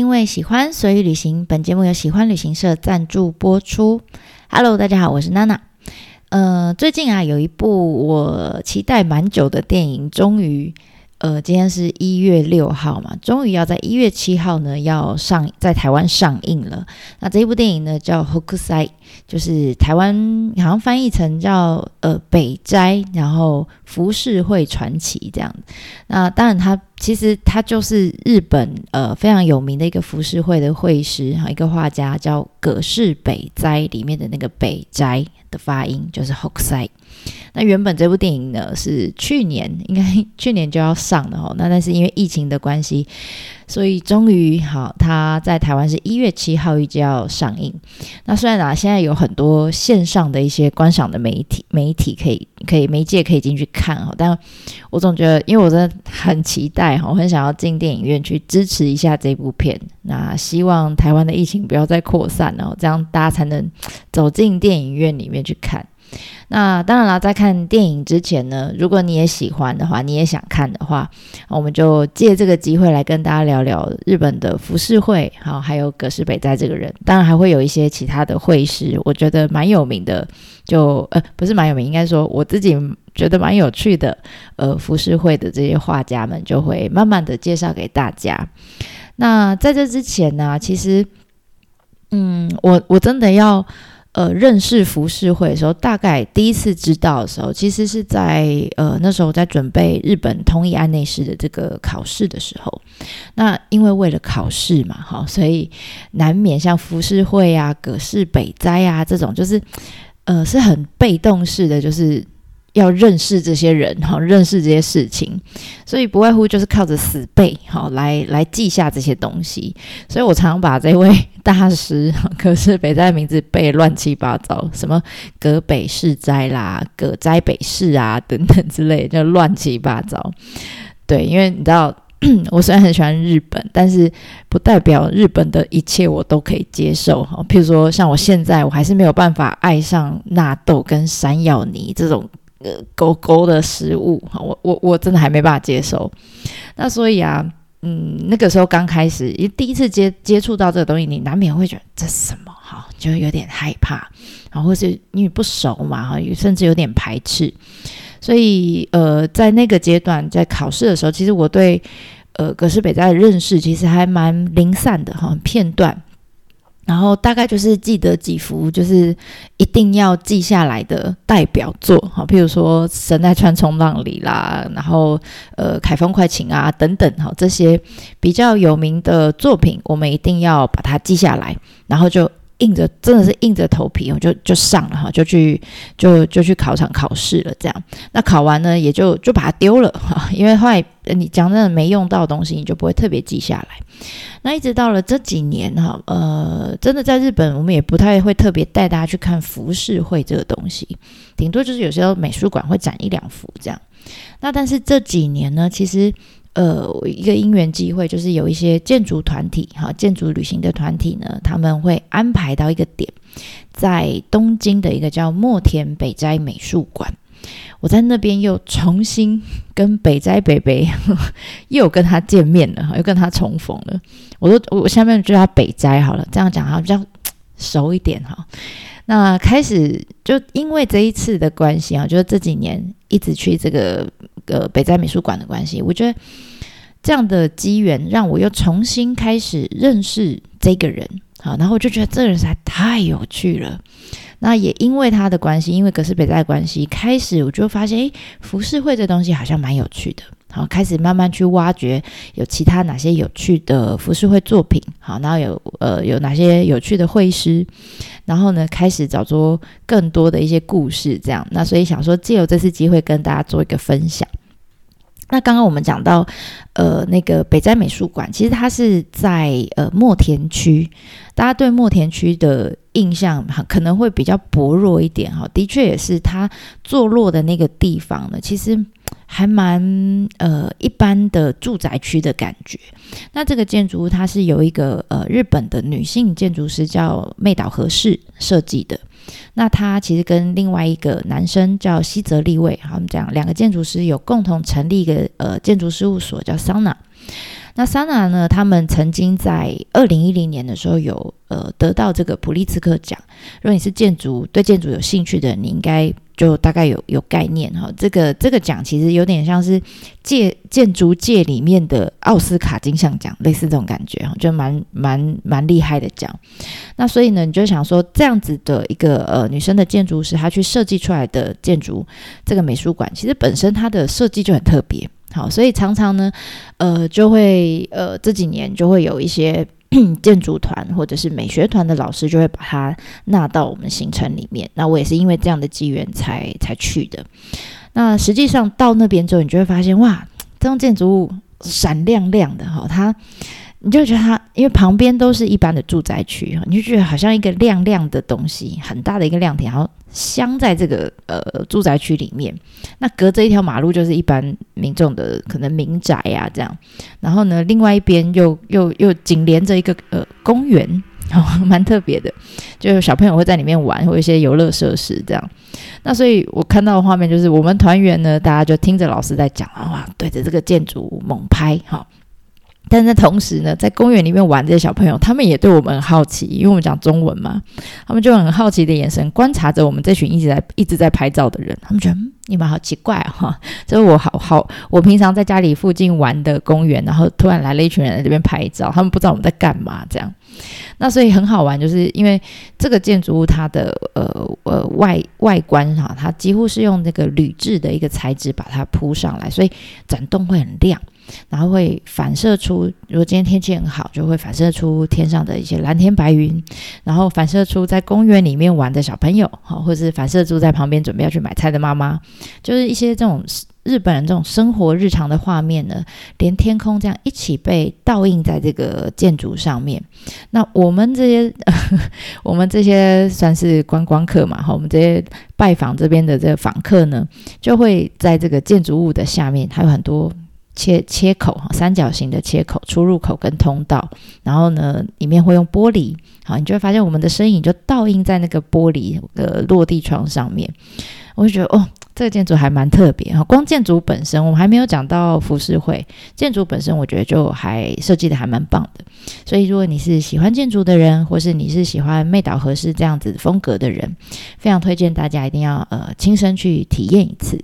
因为喜欢，所以旅行。本节目由喜欢旅行社赞助播出。Hello，大家好，我是娜娜。呃，最近啊，有一部我期待蛮久的电影，终于。呃，今天是一月六号嘛，终于要在一月七号呢要上在台湾上映了。那这一部电影呢叫《Hokusai》，就是台湾好像翻译成叫呃北斋，然后浮世绘传奇这样。那当然，它其实他就是日本呃非常有名的一个浮世绘的绘师哈，一个画家叫葛饰北斋里面的那个北斋的发音就是北斋。那原本这部电影呢是去年应该 去年就要上的哦，那但是因为疫情的关系，所以终于好，他在台湾是一月七号预计要上映。那虽然啊，现在有很多线上的一些观赏的媒体媒体可以可以媒介可以进去看哈，但我总觉得，因为我真的很期待我很想要进电影院去支持一下这部片。那希望台湾的疫情不要再扩散了，这样大家才能走进电影院里面去看。那当然了，在看电影之前呢，如果你也喜欢的话，你也想看的话，我们就借这个机会来跟大家聊聊日本的浮世绘，好，还有葛饰北斋这个人。当然还会有一些其他的绘师，我觉得蛮有名的，就呃不是蛮有名，应该说我自己觉得蛮有趣的，呃浮世绘的这些画家们就会慢慢的介绍给大家。那在这之前呢，其实，嗯，我我真的要。呃，认识浮世绘的时候，大概第一次知道的时候，其实是在呃那时候在准备日本通译案内师的这个考试的时候。那因为为了考试嘛，哈，所以难免像浮世绘啊、葛饰北斋啊这种，就是呃是很被动式的，就是。要认识这些人哈，认识这些事情，所以不外乎就是靠着死背哈来来记下这些东西。所以我常常把这位大师可是北斋的名字背乱七八糟，什么葛北市斋啦、葛斋北市啊 等等之类，就乱七八糟。对，因为你知道，我虽然很喜欢日本，但是不代表日本的一切我都可以接受哈。譬如说，像我现在我还是没有办法爱上纳豆跟山药泥这种。呃，狗狗的食物，我我我真的还没办法接受。那所以啊，嗯，那个时候刚开始，一第一次接接触到这个东西，你难免会觉得这是什么哈，就有点害怕，然后或是因为不熟嘛哈，甚至有点排斥。所以呃，在那个阶段，在考试的时候，其实我对呃葛饰北斋的认识其实还蛮零散的哈，片段。然后大概就是记得几幅，就是一定要记下来的代表作，哈，譬如说《神奈川冲浪里》啦，然后呃《凯风快晴》啊等等，哈，这些比较有名的作品，我们一定要把它记下来，然后就。硬着真的是硬着头皮，我就就上了哈，就去就就去考场考试了。这样，那考完呢，也就就把它丢了哈，因为后来你讲真的没用到东西，你就不会特别记下来。那一直到了这几年哈，呃，真的在日本，我们也不太会特别带大家去看浮世绘这个东西，顶多就是有时候美术馆会展一两幅这样。那但是这几年呢，其实。呃，一个因缘机会，就是有一些建筑团体，哈，建筑旅行的团体呢，他们会安排到一个点，在东京的一个叫墨田北斋美术馆。我在那边又重新跟北斋北北 又跟他见面了，又跟他重逢了。我都我下面就叫他北斋好了，这样讲哈比较熟一点哈。那开始就因为这一次的关系啊，就是这几年一直去这个呃北斋美术馆的关系，我觉得这样的机缘让我又重新开始认识这个人，好，然后我就觉得这个人实在太有趣了。那也因为他的关系，因为葛饰北斋的关系，开始我就发现，诶，浮世绘这东西好像蛮有趣的。好，开始慢慢去挖掘有其他哪些有趣的浮世绘作品，好，然后有呃有哪些有趣的绘师，然后呢开始找出更多的一些故事，这样，那所以想说借由这次机会跟大家做一个分享。那刚刚我们讲到，呃，那个北斋美术馆，其实它是在呃墨田区，大家对墨田区的印象可能会比较薄弱一点哈，的确也是它坐落的那个地方呢，其实。还蛮呃一般的住宅区的感觉。那这个建筑物它是由一个呃日本的女性建筑师叫妹岛和世设计的。那他其实跟另外一个男生叫西泽立卫，好，我们讲两个建筑师有共同成立一个呃建筑事务所叫桑那 Sana 呢，他们曾经在二零一零年的时候有呃得到这个普利兹克奖。如果你是建筑对建筑有兴趣的，你应该就大概有有概念哈。这个这个奖其实有点像是建建筑界里面的奥斯卡金像奖，类似这种感觉哈，就蛮蛮蛮厉害的奖。那所以呢，你就想说这样子的一个呃女生的建筑师，她去设计出来的建筑这个美术馆，其实本身它的设计就很特别。好，所以常常呢，呃，就会呃这几年就会有一些 建筑团或者是美学团的老师就会把它纳到我们行程里面。那我也是因为这样的机缘才才去的。那实际上到那边之后，你就会发现哇，这栋建筑物闪亮亮的哈，它。你就觉得它，因为旁边都是一般的住宅区，你就觉得好像一个亮亮的东西，很大的一个亮点，然后镶在这个呃住宅区里面。那隔着一条马路就是一般民众的可能民宅呀、啊，这样。然后呢，另外一边又又又紧连着一个呃公园，哦，蛮特别的，就小朋友会在里面玩，或一些游乐设施这样。那所以我看到的画面就是，我们团员呢，大家就听着老师在讲啊，哇，对着这个建筑猛拍，哈。但是同时呢，在公园里面玩这些小朋友，他们也对我们很好奇，因为我们讲中文嘛，他们就很好奇的眼神观察着我们这群一直在一直在拍照的人，他们觉得嗯，你们好奇怪哈，这是我好好，我平常在家里附近玩的公园，然后突然来了一群人在这边拍照，他们不知道我们在干嘛这样，那所以很好玩，就是因为这个建筑物它的呃呃外外观哈，它几乎是用那个铝制的一个材质把它铺上来，所以展动会很亮。然后会反射出，如果今天天气很好，就会反射出天上的一些蓝天白云，然后反射出在公园里面玩的小朋友，好，或者是反射出在旁边准备要去买菜的妈妈，就是一些这种日本人这种生活日常的画面呢，连天空这样一起被倒映在这个建筑上面。那我们这些，我们这些算是观光客嘛，哈，我们这些拜访这边的这个访客呢，就会在这个建筑物的下面，还有很多。切切口哈，三角形的切口，出入口跟通道，然后呢，里面会用玻璃，好，你就会发现我们的身影就倒映在那个玻璃的落地窗上面。我就觉得，哦，这个建筑还蛮特别哈。光建筑本身，我们还没有讲到浮世绘，建筑本身我觉得就还设计的还蛮棒的。所以，如果你是喜欢建筑的人，或是你是喜欢妹岛和世这样子风格的人，非常推荐大家一定要呃亲身去体验一次。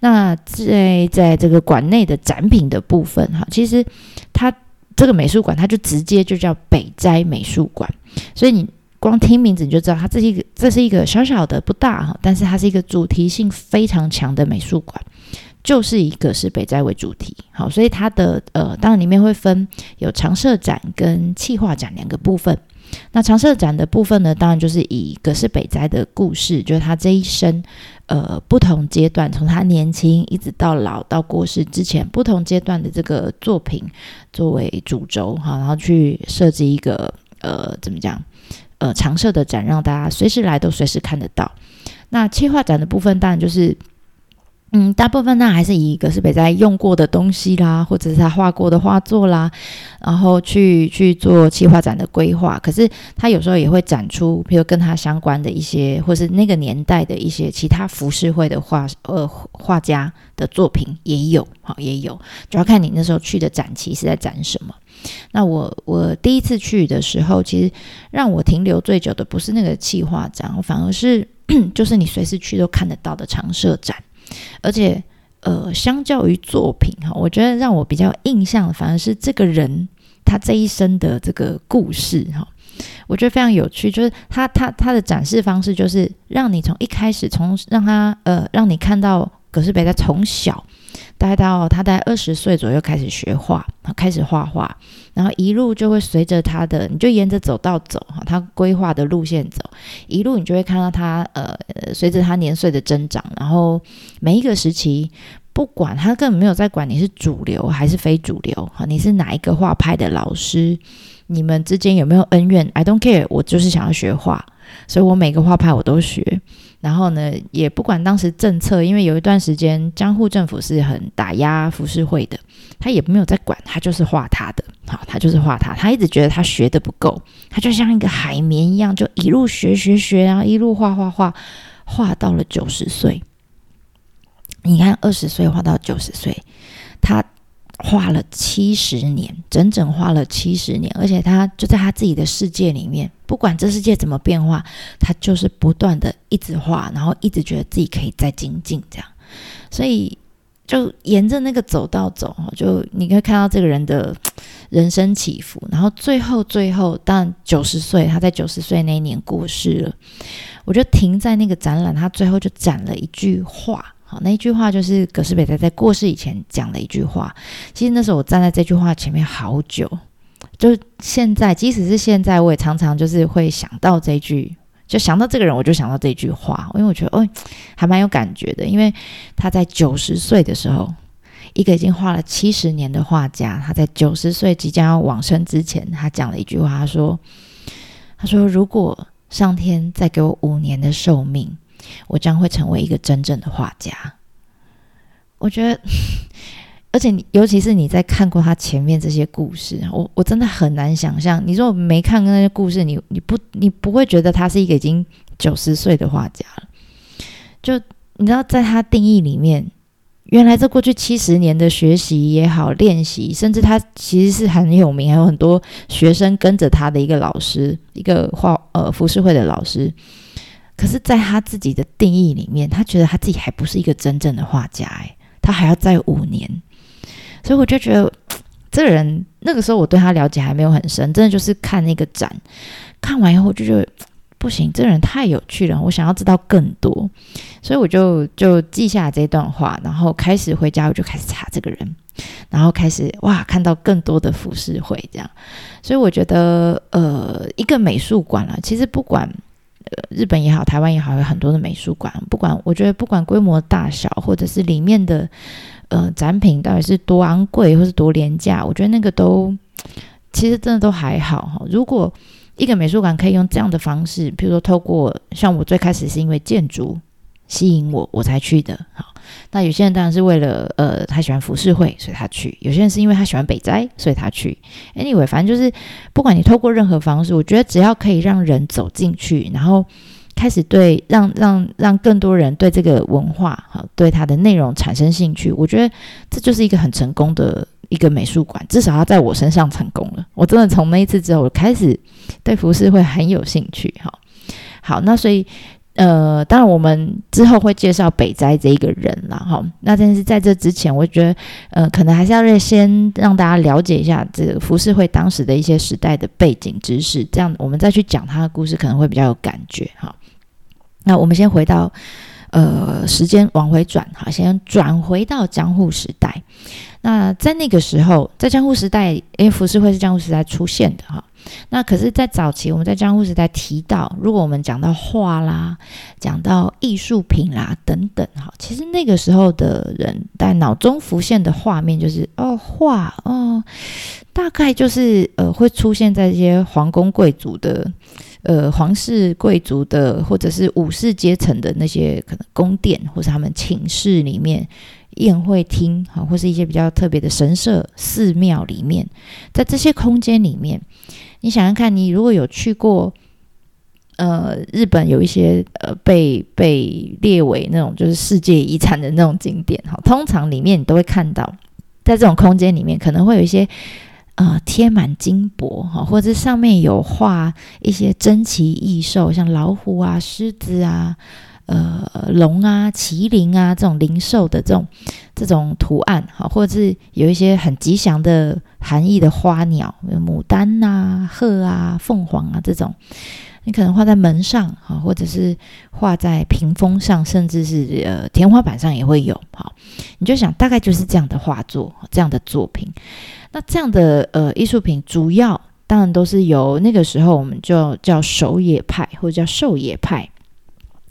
那在在这个馆内的展品的部分，哈，其实它这个美术馆，它就直接就叫北斋美术馆，所以你光听名字你就知道，它这是一个这是一个小小的不大哈，但是它是一个主题性非常强的美术馆，就是一个是北斋为主题，好，所以它的呃，当然里面会分有常设展跟企划展两个部分。那常设展的部分呢，当然就是以葛饰北斋的故事，就是他这一生。呃，不同阶段，从他年轻一直到老到过世之前，不同阶段的这个作品作为主轴哈，然后去设计一个呃，怎么讲？呃，常设的展，让大家随时来都随时看得到。那企划展的部分，当然就是。嗯，大部分呢还是以葛饰北斋用过的东西啦，或者是他画过的画作啦，然后去去做企划展的规划。可是他有时候也会展出，比如跟他相关的一些，或是那个年代的一些其他浮世绘的画呃画家的作品也有，好也有，主要看你那时候去的展期是在展什么。那我我第一次去的时候，其实让我停留最久的不是那个企划展，反而是 就是你随时去都看得到的常设展。而且，呃，相较于作品哈，我觉得让我比较印象的反而是这个人他这一生的这个故事哈，我觉得非常有趣。就是他他他的展示方式，就是让你从一开始从让他呃让你看到葛饰北他从小。大概到他大概二十岁左右开始学画，开始画画，然后一路就会随着他的，你就沿着走道走哈，他规划的路线走，一路你就会看到他呃，随着他年岁的增长，然后每一个时期，不管他根本没有在管你是主流还是非主流哈，你是哪一个画派的老师，你们之间有没有恩怨？I don't care，我就是想要学画，所以我每个画派我都学。然后呢，也不管当时政策，因为有一段时间江户政府是很打压浮世绘的，他也没有在管，他就是画他的，好，他就是画他，他一直觉得他学的不够，他就像一个海绵一样，就一路学学学，然后一路画画画，画到了九十岁。你看，二十岁画到九十岁，画了七十年，整整画了七十年，而且他就在他自己的世界里面，不管这世界怎么变化，他就是不断的一直画，然后一直觉得自己可以再精进，这样，所以就沿着那个走道走，就你可以看到这个人的人生起伏，然后最后最后，当然九十岁，他在九十岁那一年过世了，我就停在那个展览，他最后就展了一句话。那一句话就是葛饰北斋在过世以前讲的一句话。其实那时候我站在这句话前面好久，就现在，即使是现在，我也常常就是会想到这句，就想到这个人，我就想到这句话，因为我觉得，哦，还蛮有感觉的。因为他在九十岁的时候，一个已经画了七十年的画家，他在九十岁即将要往生之前，他讲了一句话，他说：“他说，如果上天再给我五年的寿命。”我将会成为一个真正的画家。我觉得，而且你，尤其是你在看过他前面这些故事，我我真的很难想象。你说我没看过那些故事，你你不你不会觉得他是一个已经九十岁的画家了。就你知道，在他定义里面，原来这过去七十年的学习也好，练习，甚至他其实是很有名，还有很多学生跟着他的一个老师，一个画呃浮世绘的老师。可是，在他自己的定义里面，他觉得他自己还不是一个真正的画家，哎，他还要再五年，所以我就觉得这个人那个时候我对他了解还没有很深，真的就是看那个展，看完以后我就觉得不行，这个人太有趣了，我想要知道更多，所以我就就记下这段话，然后开始回家我就开始查这个人，然后开始哇看到更多的浮世绘这样，所以我觉得呃一个美术馆啊，其实不管。呃，日本也好，台湾也好，有很多的美术馆。不管我觉得，不管规模大小，或者是里面的呃展品到底是多昂贵，或是多廉价，我觉得那个都其实真的都还好哈。如果一个美术馆可以用这样的方式，比如说透过像我最开始是因为建筑吸引我，我才去的。好，那有些人当然是为了呃他喜欢浮世绘，所以他去；有些人是因为他喜欢北斋，所以他去。Anyway，反正就是不管你透过任何方式，我觉得只要可以让人走进去，然后开始对让让让更多人对这个文化哈，对它的内容产生兴趣，我觉得这就是一个很成功的一个美术馆。至少他在我身上成功了。我真的从那一次之后，我开始对浮世绘很有兴趣。哈，好，那所以。呃，当然，我们之后会介绍北斋这一个人了哈。那但是在这之前，我觉得，呃，可能还是要先让大家了解一下这个浮世绘当时的一些时代的背景知识，这样我们再去讲他的故事，可能会比较有感觉哈。那我们先回到，呃，时间往回转哈，先转回到江户时代。那在那个时候，在江户时代，因为浮世绘是江户时代出现的哈。那可是，在早期我们在江户时代提到，如果我们讲到画啦，讲到艺术品啦等等，哈，其实那个时候的人在脑中浮现的画面就是哦，画哦，大概就是呃，会出现在这些皇宫贵族的，呃，皇室贵族的，或者是武士阶层的那些可能宫殿，或是他们寝室里面。宴会厅，哈，或是一些比较特别的神社、寺庙里面，在这些空间里面，你想想看，你如果有去过，呃，日本有一些呃被被列为那种就是世界遗产的那种景点，哈，通常里面你都会看到，在这种空间里面可能会有一些呃贴满金箔，哈，或者上面有画一些珍奇异兽，像老虎啊、狮子啊。呃，龙啊、麒麟啊，这种灵兽的这种这种图案，哈，或者是有一些很吉祥的含义的花鸟，牡丹呐、鹤啊、凤凰啊这种，你可能画在门上，哈，或者是画在屏风上，甚至是呃天花板上也会有，哈，你就想大概就是这样的画作，这样的作品。那这样的呃艺术品，主要当然都是由那个时候我们就叫狩野派或者叫狩野派。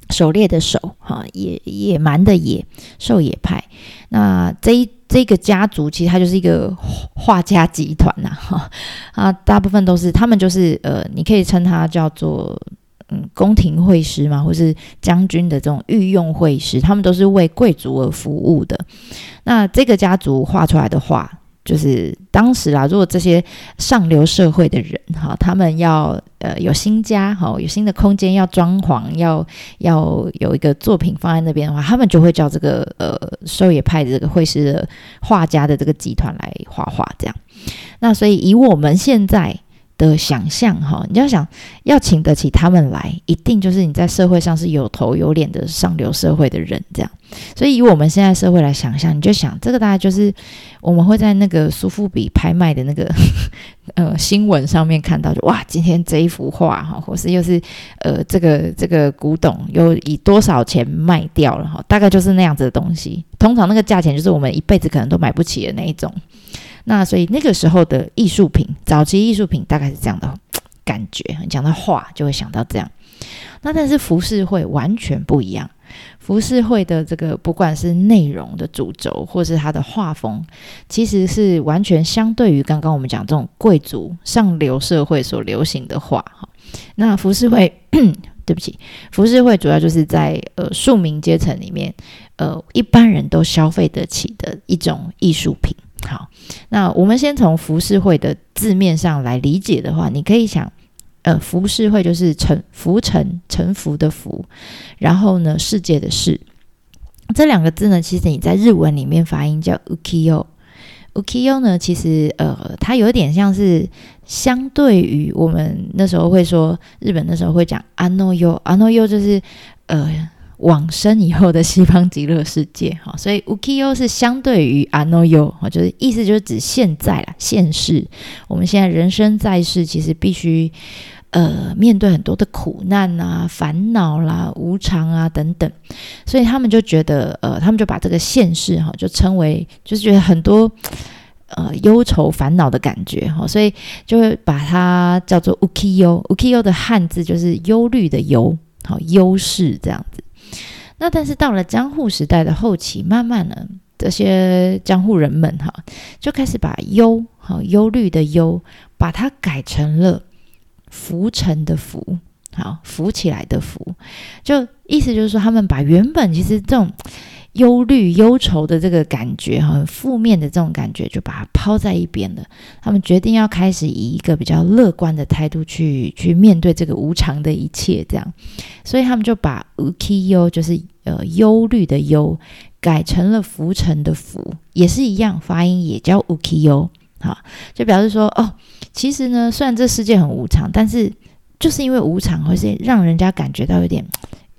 狩猎的狩，哈，野野蛮的野，狩野派。那这一这个家族其实它就是一个画家集团呐，哈啊，大部分都是他们就是呃，你可以称它叫做嗯宫廷绘师嘛，或是将军的这种御用绘师，他们都是为贵族而服务的。那这个家族画出来的画，就是当时啊，如果这些上流社会的人哈，他们要呃有新家哈，有新的空间要装潢，要要有一个作品放在那边的话，他们就会叫这个呃狩野派的这个绘师的画家的这个集团来画画这样。那所以以我们现在。的想象哈，你要想要请得起他们来，一定就是你在社会上是有头有脸的上流社会的人这样。所以以我们现在社会来想象，你就想这个大概就是我们会在那个苏富比拍卖的那个 呃新闻上面看到，就哇，今天这一幅画哈，或是又是呃这个这个古董又以多少钱卖掉了哈，大概就是那样子的东西。通常那个价钱就是我们一辈子可能都买不起的那一种。那所以那个时候的艺术品，早期艺术品大概是这样的感觉。讲到画，就会想到这样。那但是浮世绘完全不一样。浮世绘的这个不管是内容的主轴，或是它的画风，其实是完全相对于刚刚我们讲这种贵族上流社会所流行的画。哈，那浮世绘，对不起，浮世绘主要就是在呃庶民阶层里面，呃一般人都消费得起的一种艺术品。好，那我们先从浮世绘的字面上来理解的话，你可以想，呃，浮世绘就是沉浮沉沉浮的浮，然后呢，世界的世，这两个字呢，其实你在日文里面发音叫 ukiyo，ukiyo 呢，其实呃，它有点像是相对于我们那时候会说日本那时候会讲 ano yo，ano yo 就是呃。往生以后的西方极乐世界，哈，所以 ukiyo 是相对于 ano yo，哈，就是意思就是指现在啦，现世。我们现在人生在世，其实必须呃面对很多的苦难啊、烦恼啦、无常啊等等，所以他们就觉得呃，他们就把这个现世哈，就称为就是觉得很多呃忧愁烦恼的感觉哈，所以就会把它叫做 ukiyo。ukiyo 的汉字就是忧虑的忧，好，忧世这样子。那但是到了江户时代的后期，慢慢呢，这些江户人们哈，就开始把忧哈忧虑的忧，把它改成了浮沉的浮，好浮起来的浮，就意思就是说，他们把原本其实这种。忧虑、忧愁的这个感觉，很负面的这种感觉，就把它抛在一边了。他们决定要开始以一个比较乐观的态度去去面对这个无常的一切，这样。所以他们就把 ukiyo 就是呃忧虑的忧，改成了浮沉的浮，也是一样，发音也叫 ukiyo，哈，就表示说，哦，其实呢，虽然这世界很无常，但是就是因为无常，会是让人家感觉到有点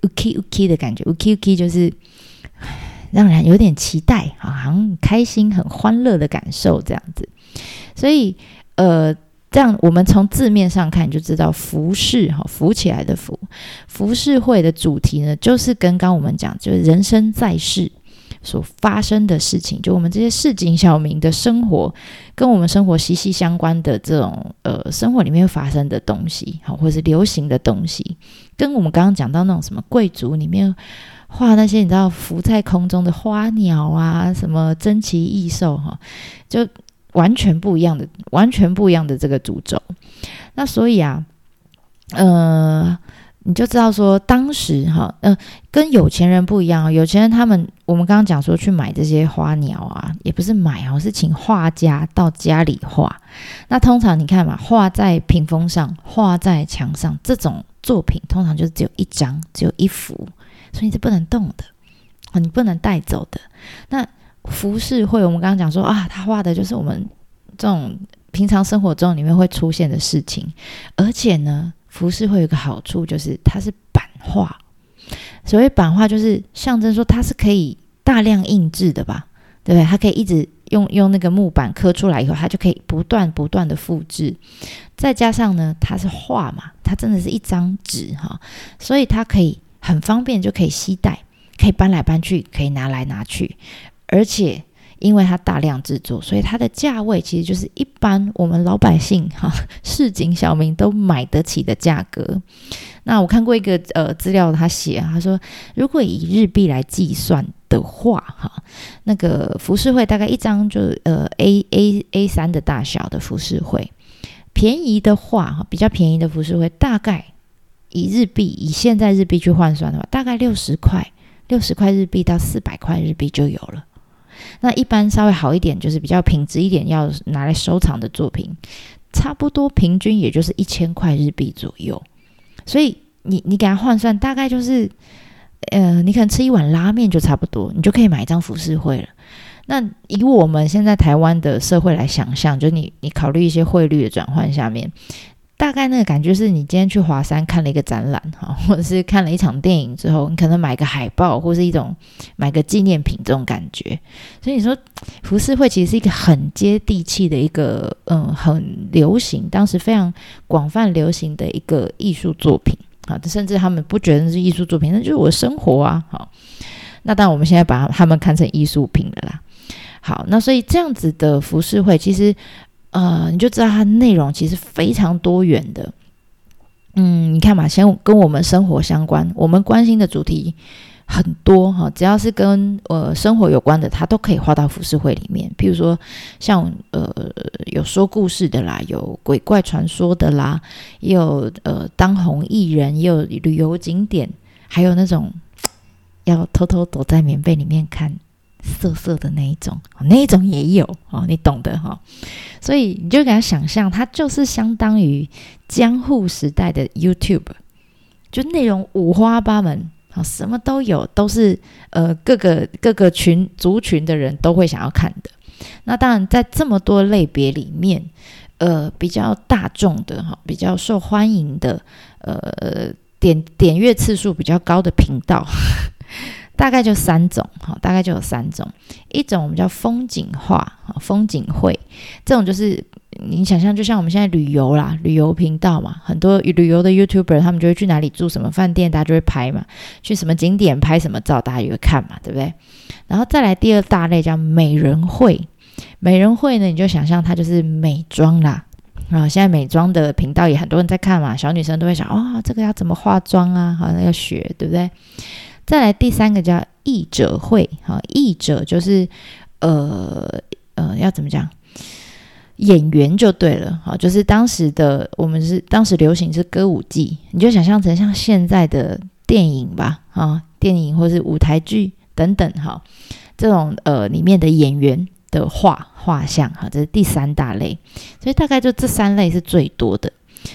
uki uki 的感觉，uki uki 就是。让人有点期待，好像很开心、很欢乐的感受这样子。所以，呃，这样我们从字面上看就知道，浮世哈浮起来的浮，浮世绘的主题呢，就是跟刚我们讲，就是人生在世所发生的事情，就我们这些市井小民的生活，跟我们生活息息相关的这种呃生活里面发生的东西，好，或是流行的东西，跟我们刚刚讲到那种什么贵族里面。画那些你知道浮在空中的花鸟啊，什么珍奇异兽哈，就完全不一样的，完全不一样的这个主轴。那所以啊，呃，你就知道说当时哈，嗯、跟有钱人不一样，有钱人他们我们刚刚讲说去买这些花鸟啊，也不是买哦，是请画家到家里画。那通常你看嘛，画在屏风上，画在墙上这种作品，通常就只有一张，只有一幅。所以是不能动的，啊，你不能带走的。那浮世绘，我们刚刚讲说啊，他画的就是我们这种平常生活中里面会出现的事情，而且呢，服饰会有一个好处就是它是版画。所谓版画，就是象征说它是可以大量印制的吧，对不对？它可以一直用用那个木板刻出来以后，它就可以不断不断的复制。再加上呢，它是画嘛，它真的是一张纸哈，所以它可以。很方便，就可以携带，可以搬来搬去，可以拿来拿去，而且因为它大量制作，所以它的价位其实就是一般我们老百姓哈市井小民都买得起的价格。那我看过一个呃资料，他写他说，如果以日币来计算的话，哈，那个浮世绘大概一张就呃 A A A 三的大小的浮世绘，便宜的话哈，比较便宜的浮世绘大概。以日币，以现在日币去换算的话，大概六十块，六十块日币到四百块日币就有了。那一般稍微好一点，就是比较品质一点，要拿来收藏的作品，差不多平均也就是一千块日币左右。所以你你给他换算，大概就是，呃，你可能吃一碗拉面就差不多，你就可以买一张浮世绘了。那以我们现在台湾的社会来想象，就你你考虑一些汇率的转换下面。大概那个感觉是你今天去华山看了一个展览哈，或者是看了一场电影之后，你可能买个海报或是一种买个纪念品这种感觉。所以你说浮世绘其实是一个很接地气的一个嗯，很流行，当时非常广泛流行的一个艺术作品啊，甚至他们不觉得是艺术作品，那就是我的生活啊。好，那当然我们现在把他们看成艺术品了啦。好，那所以这样子的浮世绘其实。呃，你就知道它内容其实非常多元的。嗯，你看嘛，先跟我们生活相关，我们关心的主题很多哈，只要是跟呃生活有关的，它都可以画到浮世绘里面。譬如说，像呃有说故事的啦，有鬼怪传说的啦，也有呃当红艺人，也有旅游景点，还有那种要偷偷躲在棉被里面看。色色的那一种，那一种也有哦，你懂的哈。所以你就给他想象，它就是相当于江户时代的 YouTube，就内容五花八门，好，什么都有，都是呃各个各个群族群的人都会想要看的。那当然，在这么多类别里面，呃，比较大众的哈，比较受欢迎的，呃，点点阅次数比较高的频道。大概就三种，哈，大概就有三种。一种我们叫风景画，风景绘，这种就是你想象，就像我们现在旅游啦，旅游频道嘛，很多旅游的 YouTuber 他们就会去哪里住什么饭店，大家就会拍嘛，去什么景点拍什么照，大家也会看嘛，对不对？然后再来第二大类叫美人绘，美人绘呢，你就想象它就是美妆啦，啊，现在美妆的频道也很多人在看嘛，小女生都会想，哦，这个要怎么化妆啊？好像要学，对不对？再来第三个叫译者会，哈，译者就是呃呃要怎么讲？演员就对了，哈，就是当时的我们是当时流行是歌舞伎，你就想象成像现在的电影吧，啊，电影或是舞台剧等等，哈，这种呃里面的演员的画画像，哈，这是第三大类，所以大概就这三类是最多的。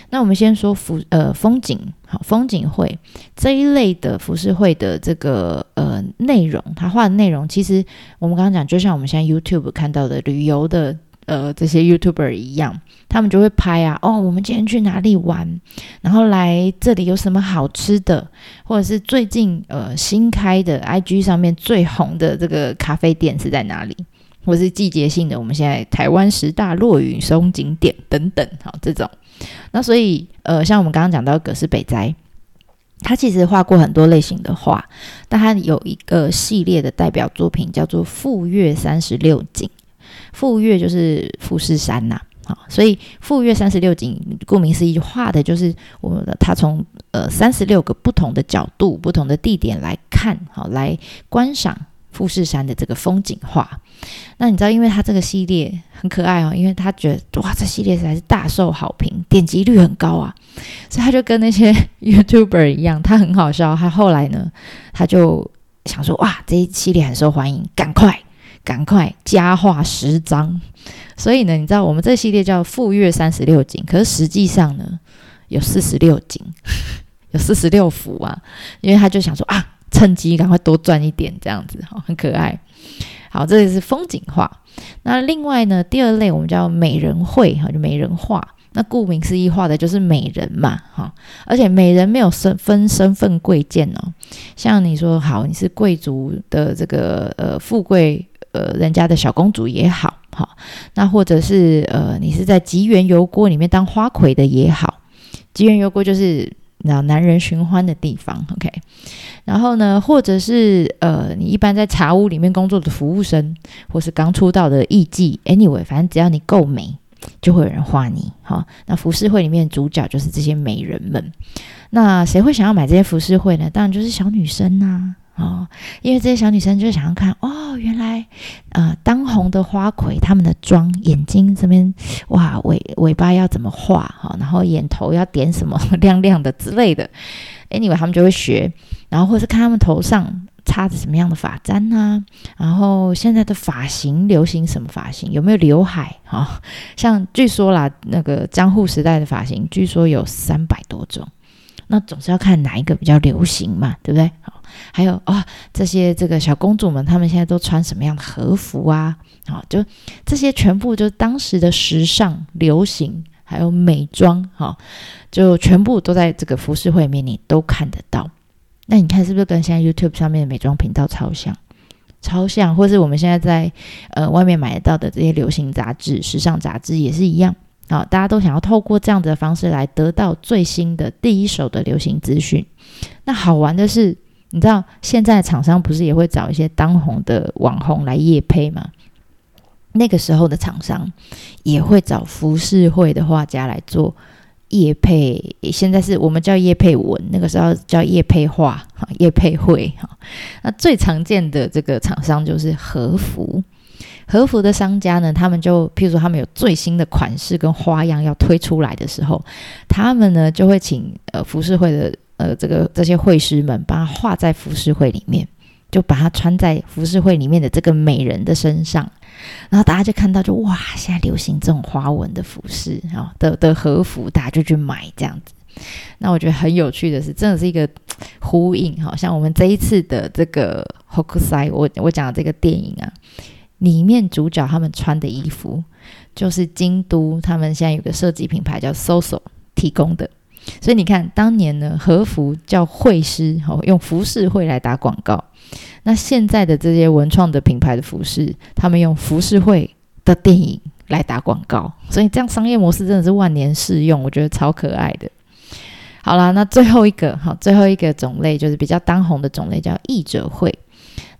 那我们先说服呃风景好风景会这一类的服饰会的这个呃内容，他画的内容其实我们刚刚讲，就像我们现在 YouTube 看到的旅游的呃这些 YouTuber 一样，他们就会拍啊哦，我们今天去哪里玩，然后来这里有什么好吃的，或者是最近呃新开的 IG 上面最红的这个咖啡店是在哪里，或是季节性的我们现在台湾十大落雨松景点等等，好这种。那所以，呃，像我们刚刚讲到葛饰北斋，他其实画过很多类型的画，但他有一个系列的代表作品叫做《富岳三十六景》。富岳就是富士山呐，好，所以富岳三十六景，顾名思义，画的就是我们的他从呃三十六个不同的角度、不同的地点来看，好，来观赏。富士山的这个风景画，那你知道，因为他这个系列很可爱哦，因为他觉得哇，这系列实在是大受好评，点击率很高啊，所以他就跟那些 YouTuber 一样，他很好笑。他后来呢，他就想说，哇，这一系列很受欢迎，赶快赶快加画十张。所以呢，你知道我们这系列叫富岳三十六景，可是实际上呢，有四十六景，有四十六幅啊，因为他就想说啊。趁机赶快多赚一点，这样子哈，很可爱。好，这里是风景画。那另外呢，第二类我们叫美人绘哈，就美人画。那顾名思义，画的就是美人嘛哈。而且美人没有身分身份贵贱哦。像你说好，你是贵族的这个呃富贵呃人家的小公主也好，哈，那或者是呃你是在吉原游郭里面当花魁的也好，吉原游郭就是。那男人寻欢的地方，OK，然后呢，或者是呃，你一般在茶屋里面工作的服务生，或是刚出道的艺妓，anyway，反正只要你够美，就会有人画你。好，那浮世绘里面主角就是这些美人们。那谁会想要买这些浮世绘呢？当然就是小女生呐、哦，因为这些小女生就想要看哦，原来呃当红的花魁他们的妆，眼睛这边哇尾尾巴要怎么画哈，然后眼头要点什么 亮亮的之类的，anyway 他们就会学，然后或是看他们头上插着什么样的发簪呐、啊？然后现在的发型流行什么发型？有没有刘海？哈、哦，像据说啦，那个江户时代的发型，据说有三百多种。那总是要看哪一个比较流行嘛，对不对？好，还有啊、哦，这些这个小公主们，她们现在都穿什么样的和服啊？好、哦，就这些全部就当时的时尚流行，还有美妆，哈、就全部都在这个服饰会面，你都看得到。那你看是不是跟现在 YouTube 上面的美妆频道超像？超像，或是我们现在在呃外面买得到的这些流行杂志、时尚杂志也是一样。好，大家都想要透过这样子的方式来得到最新的第一手的流行资讯。那好玩的是，你知道现在厂商不是也会找一些当红的网红来夜配吗？那个时候的厂商也会找浮世绘的画家来做夜配。现在是我们叫夜配文，那个时候叫夜配画、夜配绘。哈，那最常见的这个厂商就是和服。和服的商家呢，他们就譬如说，他们有最新的款式跟花样要推出来的时候，他们呢就会请呃浮世绘的呃这个这些绘师们，把它画在浮世绘里面，就把它穿在浮世绘里面的这个美人的身上，然后大家就看到就哇，现在流行这种花纹的服饰啊的的和服，大家就去买这样子。那我觉得很有趣的是，真的是一个呼应，好像我们这一次的这个 Hokusai，我我讲的这个电影啊。里面主角他们穿的衣服，就是京都他们现在有个设计品牌叫 SOSO 提供的，所以你看当年呢和服叫会师哦，用浮世绘来打广告，那现在的这些文创的品牌的服饰，他们用浮世绘的电影来打广告，所以这样商业模式真的是万年适用，我觉得超可爱的。好啦，那最后一个好，最后一个种类就是比较当红的种类叫译者绘。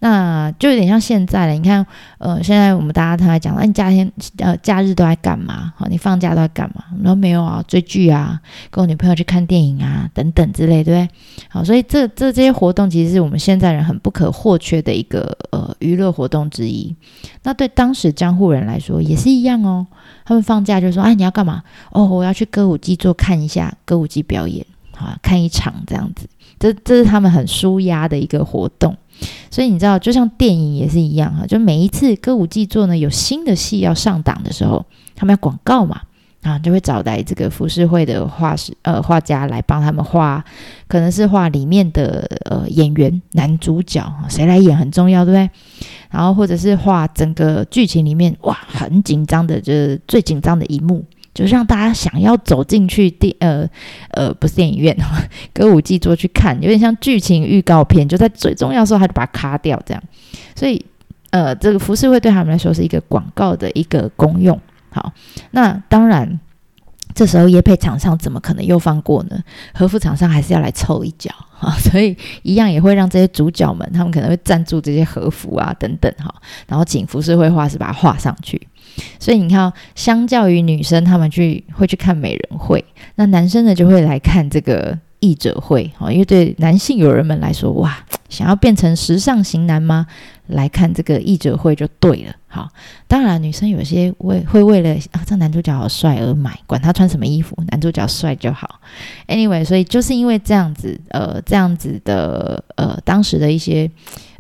那就有点像现在了，你看，呃，现在我们大家都在讲，那你假天呃假日都在干嘛？好，你放假都在干嘛？我说没有啊，追剧啊，跟我女朋友去看电影啊，等等之类，对不对？好，所以这这这些活动其实是我们现在人很不可或缺的一个呃娱乐活动之一。那对当时江户人来说也是一样哦，他们放假就说，哎，你要干嘛？哦，我要去歌舞伎座看一下歌舞伎表演，啊，看一场这样子，这这是他们很舒压的一个活动。所以你知道，就像电影也是一样哈，就每一次歌舞伎座呢有新的戏要上档的时候，他们要广告嘛，啊，就会找来这个浮世绘的画师呃画家来帮他们画，可能是画里面的呃演员男主角谁来演很重要，对不对？然后或者是画整个剧情里面哇很紧张的，就是最紧张的一幕。就让大家想要走进去电呃呃不是电影院 歌舞伎座去看，有点像剧情预告片，就在最重要的时候他就把它卡掉这样，所以呃这个浮世绘对他们来说是一个广告的一个功用。好，那当然这时候业配厂商怎么可能又放过呢？和服厂商还是要来凑一脚哈，所以一样也会让这些主角们他们可能会赞助这些和服啊等等哈，然后请浮世绘画师把它画上去。所以你看，相较于女生，他们去会去看美人会，那男生呢就会来看这个艺者绘，因为对男性友人们来说，哇，想要变成时尚型男吗？来看这个艺者会就对了。好，当然女生有些为会为了啊，这男主角好帅而买，管他穿什么衣服，男主角帅就好。Anyway，所以就是因为这样子，呃，这样子的，呃，当时的一些。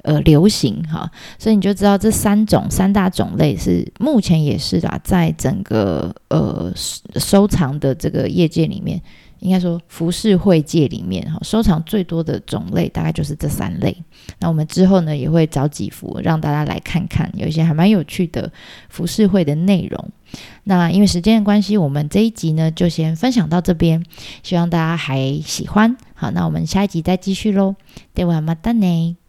呃，流行哈，所以你就知道这三种三大种类是目前也是啊，在整个呃收藏的这个业界里面，应该说浮世绘界里面哈，收藏最多的种类大概就是这三类。那我们之后呢，也会找几幅让大家来看看，有一些还蛮有趣的浮世绘的内容。那因为时间的关系，我们这一集呢就先分享到这边，希望大家还喜欢。好，那我们下一集再继续喽。ではまたね。